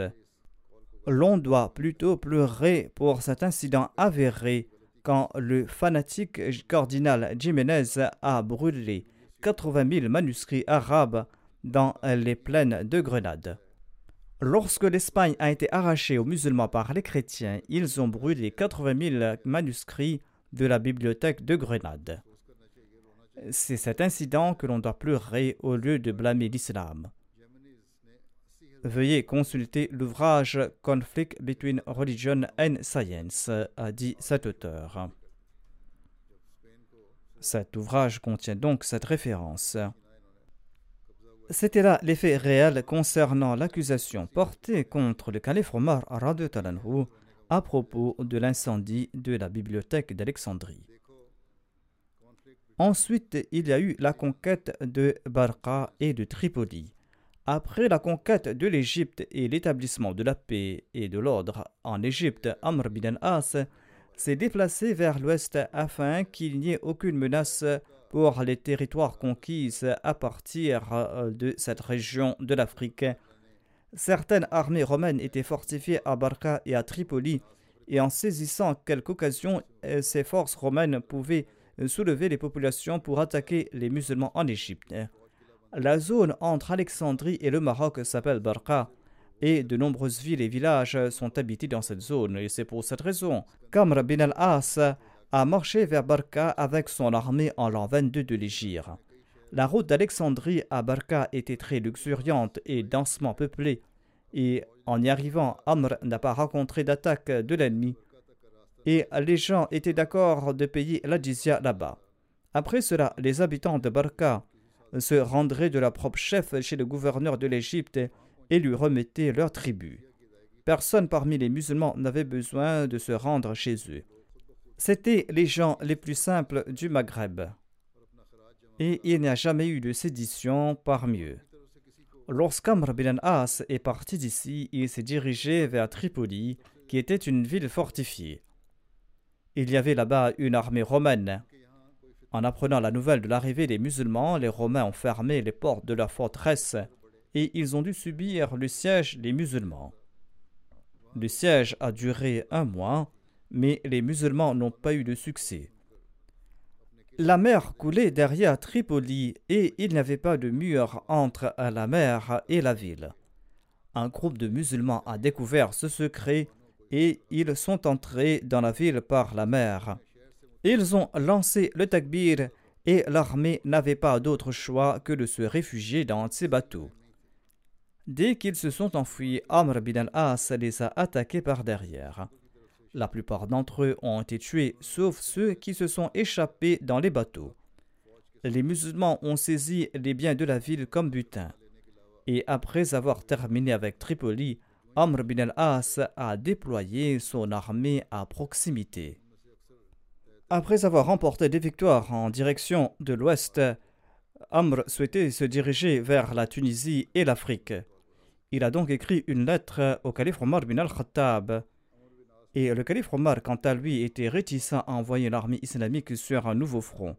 l'on doit plutôt pleurer pour cet incident avéré quand le fanatique cardinal Jiménez a brûlé 80 000 manuscrits arabes dans les plaines de Grenade. Lorsque l'Espagne a été arrachée aux musulmans par les chrétiens, ils ont brûlé 80 000 manuscrits de la bibliothèque de Grenade. C'est cet incident que l'on doit pleurer au lieu de blâmer l'islam. Veuillez consulter l'ouvrage Conflict between Religion and Science, a dit cet auteur. Cet ouvrage contient donc cette référence. C'était là l'effet réel concernant l'accusation portée contre le calife Omar à propos de l'incendie de la bibliothèque d'Alexandrie. Ensuite, il y a eu la conquête de Barqa et de Tripoli. Après la conquête de l'Égypte et l'établissement de la paix et de l'ordre en Égypte, Amr bin al-As s'est déplacé vers l'ouest afin qu'il n'y ait aucune menace pour les territoires conquis à partir euh, de cette région de l'Afrique. Certaines armées romaines étaient fortifiées à Barqa et à Tripoli, et en saisissant quelque occasion, euh, ces forces romaines pouvaient soulever les populations pour attaquer les musulmans en Égypte. La zone entre Alexandrie et le Maroc s'appelle Barqa et de nombreuses villes et villages sont habités dans cette zone et c'est pour cette raison qu'Amr bin al-As a marché vers Barqa avec son armée en l'an 22 de l'Égypte. La route d'Alexandrie à Barqa était très luxuriante et densément peuplée et en y arrivant, Amr n'a pas rencontré d'attaque de l'ennemi et les gens étaient d'accord de payer la jizya là-bas. Après cela, les habitants de Barqa se rendraient de leur propre chef chez le gouverneur de l'Égypte et lui remettaient leur tribut. Personne parmi les musulmans n'avait besoin de se rendre chez eux. C'étaient les gens les plus simples du Maghreb. Et il n'y a jamais eu de sédition parmi eux. Lorsqu'Amr bin As est parti d'ici, il s'est dirigé vers Tripoli, qui était une ville fortifiée. Il y avait là-bas une armée romaine. En apprenant la nouvelle de l'arrivée des musulmans, les Romains ont fermé les portes de leur forteresse et ils ont dû subir le siège des musulmans. Le siège a duré un mois, mais les musulmans n'ont pas eu de succès. La mer coulait derrière Tripoli et il n'y avait pas de mur entre la mer et la ville. Un groupe de musulmans a découvert ce secret et ils sont entrés dans la ville par la mer. Ils ont lancé le takbir et l'armée n'avait pas d'autre choix que de se réfugier dans ces bateaux. Dès qu'ils se sont enfuis, Amr bin al-As les a attaqués par derrière. La plupart d'entre eux ont été tués, sauf ceux qui se sont échappés dans les bateaux. Les musulmans ont saisi les biens de la ville comme butin. Et après avoir terminé avec Tripoli, Amr bin al-As a déployé son armée à proximité. Après avoir remporté des victoires en direction de l'ouest, Amr souhaitait se diriger vers la Tunisie et l'Afrique. Il a donc écrit une lettre au calife Omar bin al-Khattab. Et le calife Omar, quant à lui, était réticent à envoyer l'armée islamique sur un nouveau front.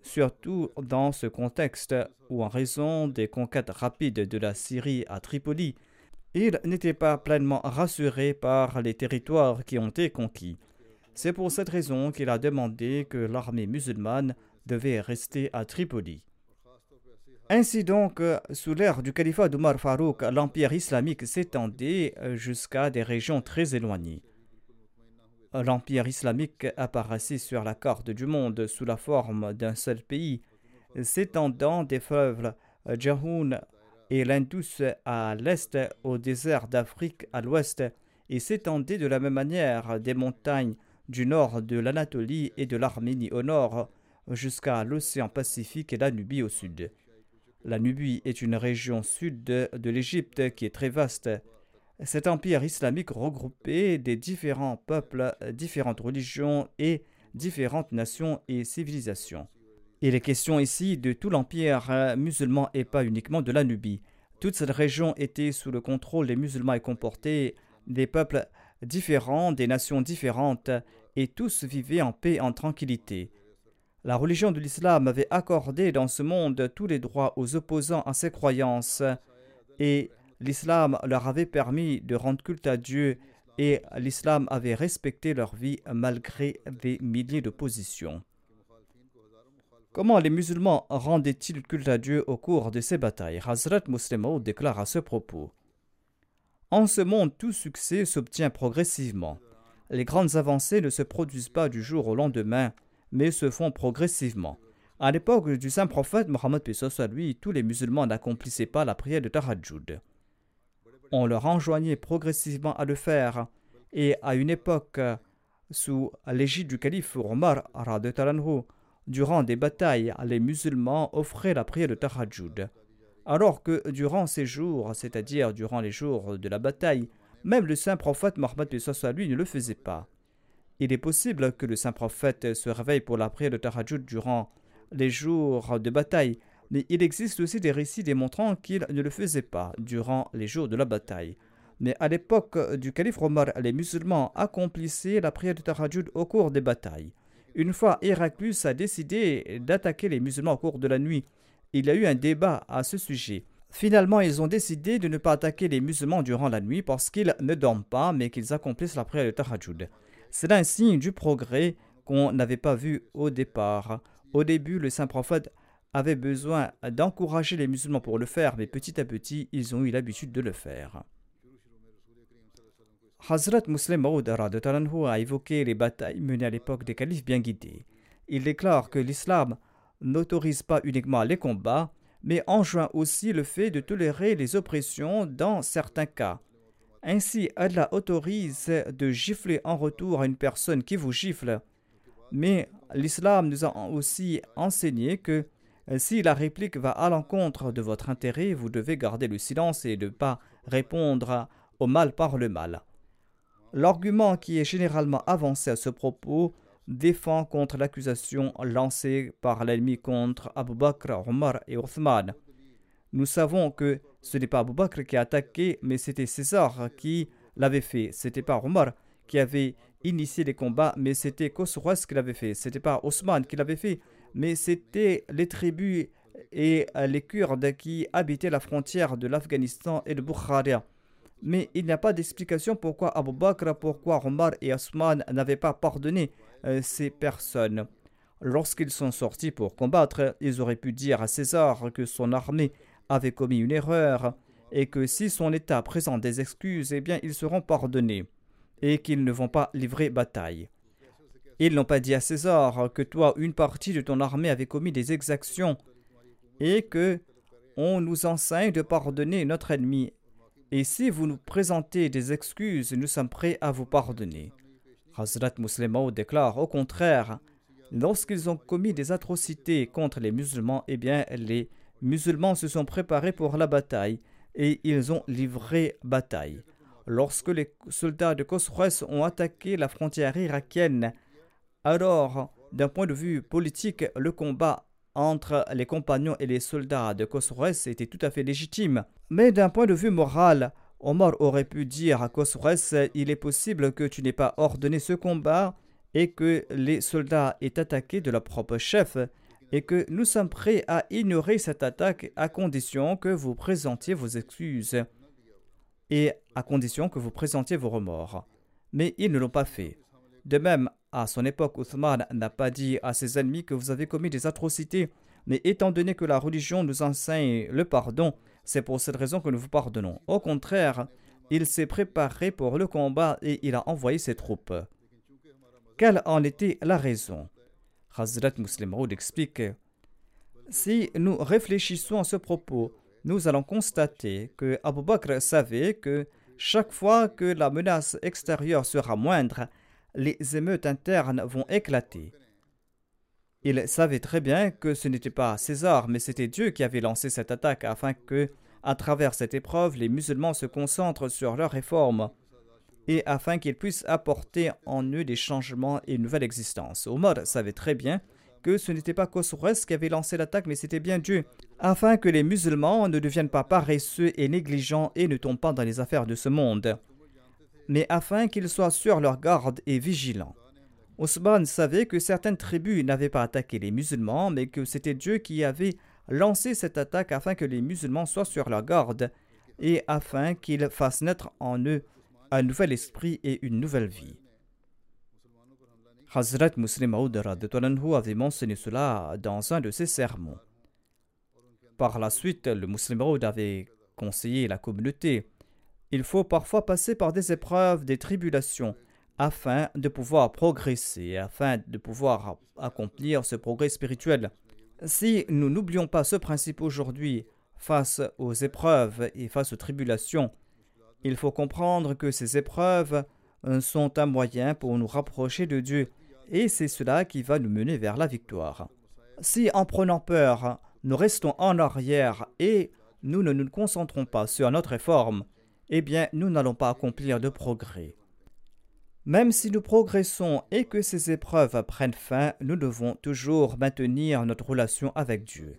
Surtout dans ce contexte où, en raison des conquêtes rapides de la Syrie à Tripoli, il n'était pas pleinement rassuré par les territoires qui ont été conquis. C'est pour cette raison qu'il a demandé que l'armée musulmane devait rester à Tripoli. Ainsi donc, sous l'ère du califat d'Omar Farouk, l'empire islamique s'étendait jusqu'à des régions très éloignées. L'empire islamique apparaissait sur la carte du monde sous la forme d'un seul pays, s'étendant des fleuves Jahoun et l'Indus à l'est, au désert d'Afrique à l'ouest, et s'étendait de la même manière des montagnes du nord de l'Anatolie et de l'Arménie au nord jusqu'à l'océan Pacifique et la Nubie au sud. La Nubie est une région sud de l'Égypte qui est très vaste. Cet empire islamique regroupait des différents peuples, différentes religions et différentes nations et civilisations. Il est question ici de tout l'empire musulman et pas uniquement de la Nubie. Toute cette région était sous le contrôle des musulmans et comportait des peuples différents, des nations différentes, et tous vivaient en paix, en tranquillité. La religion de l'islam avait accordé dans ce monde tous les droits aux opposants à ses croyances, et l'islam leur avait permis de rendre culte à Dieu et l'islam avait respecté leur vie malgré des milliers d'oppositions. Comment les musulmans rendaient-ils culte à Dieu au cours de ces batailles? Hazrat Muslim déclare à ce propos En ce monde, tout succès s'obtient progressivement. Les grandes avancées ne se produisent pas du jour au lendemain, mais se font progressivement. À l'époque du saint prophète Mohammed à lui, tous les musulmans n'accomplissaient pas la prière de Tahajjud. On leur enjoignait progressivement à le faire, et à une époque, sous l'égide du calife Omar durant des batailles, les musulmans offraient la prière de Tahajjud. Alors que durant ces jours, c'est-à-dire durant les jours de la bataille, même le saint prophète Mohammed lui ne le faisait pas. Il est possible que le saint prophète se réveille pour la prière de Tahajjud durant les jours de bataille, mais il existe aussi des récits démontrant qu'il ne le faisait pas durant les jours de la bataille. Mais à l'époque du calife Omar, les musulmans accomplissaient la prière de Tahajjud au cours des batailles. Une fois Héraclus a décidé d'attaquer les musulmans au cours de la nuit, il y a eu un débat à ce sujet. Finalement, ils ont décidé de ne pas attaquer les musulmans durant la nuit parce qu'ils ne dorment pas, mais qu'ils accomplissent la prière de Tahajjud. C'est un signe du progrès qu'on n'avait pas vu au départ. Au début, le saint prophète avait besoin d'encourager les musulmans pour le faire, mais petit à petit, ils ont eu l'habitude de le faire. Hazrat Muslim Maud a évoqué les batailles menées à l'époque des califes bien guidés. Il déclare que l'islam n'autorise pas uniquement les combats, mais enjoint aussi le fait de tolérer les oppressions dans certains cas. Ainsi, Allah autorise de gifler en retour à une personne qui vous gifle. Mais l'islam nous a aussi enseigné que euh, si la réplique va à l'encontre de votre intérêt, vous devez garder le silence et ne pas répondre au mal par le mal. L'argument qui est généralement avancé à ce propos défend contre l'accusation lancée par l'ennemi contre Abu Bakr, Omar et Othman. Nous savons que ce n'est pas Abu Bakr qui a attaqué, mais c'était César qui l'avait fait. C'était pas Omar qui avait initié les combats, mais c'était Khosroes qui l'avait fait. C'était pas Osman qui l'avait fait, mais c'était les tribus et les Kurdes qui habitaient la frontière de l'Afghanistan et de Bukhara. Mais il n'y a pas d'explication pourquoi Abu Bakr, pourquoi Omar et Osman n'avaient pas pardonné ces personnes. Lorsqu'ils sont sortis pour combattre, ils auraient pu dire à César que son armée avait commis une erreur et que si son État présente des excuses, eh bien ils seront pardonnés et qu'ils ne vont pas livrer bataille. Ils n'ont pas dit à César que toi, une partie de ton armée avait commis des exactions et que on nous enseigne de pardonner notre ennemi. Et si vous nous présentez des excuses, nous sommes prêts à vous pardonner. Hazrat Muslim déclare au contraire, lorsqu'ils ont commis des atrocités contre les musulmans, eh bien les musulmans se sont préparés pour la bataille et ils ont livré bataille. Lorsque les soldats de Khosroes ont attaqué la frontière irakienne, alors, d'un point de vue politique, le combat entre les compagnons et les soldats de Khosroes était tout à fait légitime. Mais d'un point de vue moral, Omar aurait pu dire à Khosroes Il est possible que tu n'aies pas ordonné ce combat et que les soldats aient attaqué de leur propre chef et que nous sommes prêts à ignorer cette attaque à condition que vous présentiez vos excuses et à condition que vous présentiez vos remords. Mais ils ne l'ont pas fait. De même, à son époque, Othman n'a pas dit à ses ennemis que vous avez commis des atrocités, mais étant donné que la religion nous enseigne le pardon, c'est pour cette raison que nous vous pardonnons. Au contraire, il s'est préparé pour le combat et il a envoyé ses troupes. Quelle en était la raison? Hazrat Muslim Maud explique Si nous réfléchissons à ce propos, nous allons constater que Abu Bakr savait que chaque fois que la menace extérieure sera moindre, les émeutes internes vont éclater. Il savait très bien que ce n'était pas César, mais c'était Dieu qui avait lancé cette attaque afin que, à travers cette épreuve, les musulmans se concentrent sur leurs réformes et afin qu'ils puissent apporter en eux des changements et une nouvelle existence. Omar savait très bien que ce n'était pas Khosroes qui avait lancé l'attaque, mais c'était bien Dieu, afin que les musulmans ne deviennent pas paresseux et négligents et ne tombent pas dans les affaires de ce monde mais afin qu'ils soient sur leur garde et vigilants. Osman savait que certaines tribus n'avaient pas attaqué les musulmans, mais que c'était Dieu qui avait lancé cette attaque afin que les musulmans soient sur leur garde et afin qu'ils fassent naître en eux un nouvel esprit et une nouvelle vie. Hazrat Muslim Maud avait mentionné cela dans un de ses sermons. Par la suite, le Muslim Maud avait conseillé la communauté il faut parfois passer par des épreuves, des tribulations, afin de pouvoir progresser, afin de pouvoir accomplir ce progrès spirituel. Si nous n'oublions pas ce principe aujourd'hui face aux épreuves et face aux tribulations, il faut comprendre que ces épreuves sont un moyen pour nous rapprocher de Dieu et c'est cela qui va nous mener vers la victoire. Si en prenant peur, nous restons en arrière et nous ne nous concentrons pas sur notre réforme, eh bien, nous n'allons pas accomplir de progrès. Même si nous progressons et que ces épreuves prennent fin, nous devons toujours maintenir notre relation avec Dieu.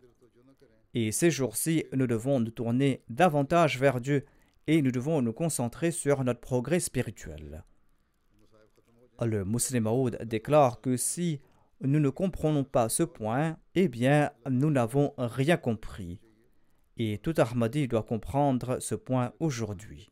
Et ces jours-ci, nous devons nous tourner davantage vers Dieu et nous devons nous concentrer sur notre progrès spirituel. Le musulman Maoud déclare que si nous ne comprenons pas ce point, eh bien, nous n'avons rien compris. Et tout Ahmadi doit comprendre ce point aujourd'hui.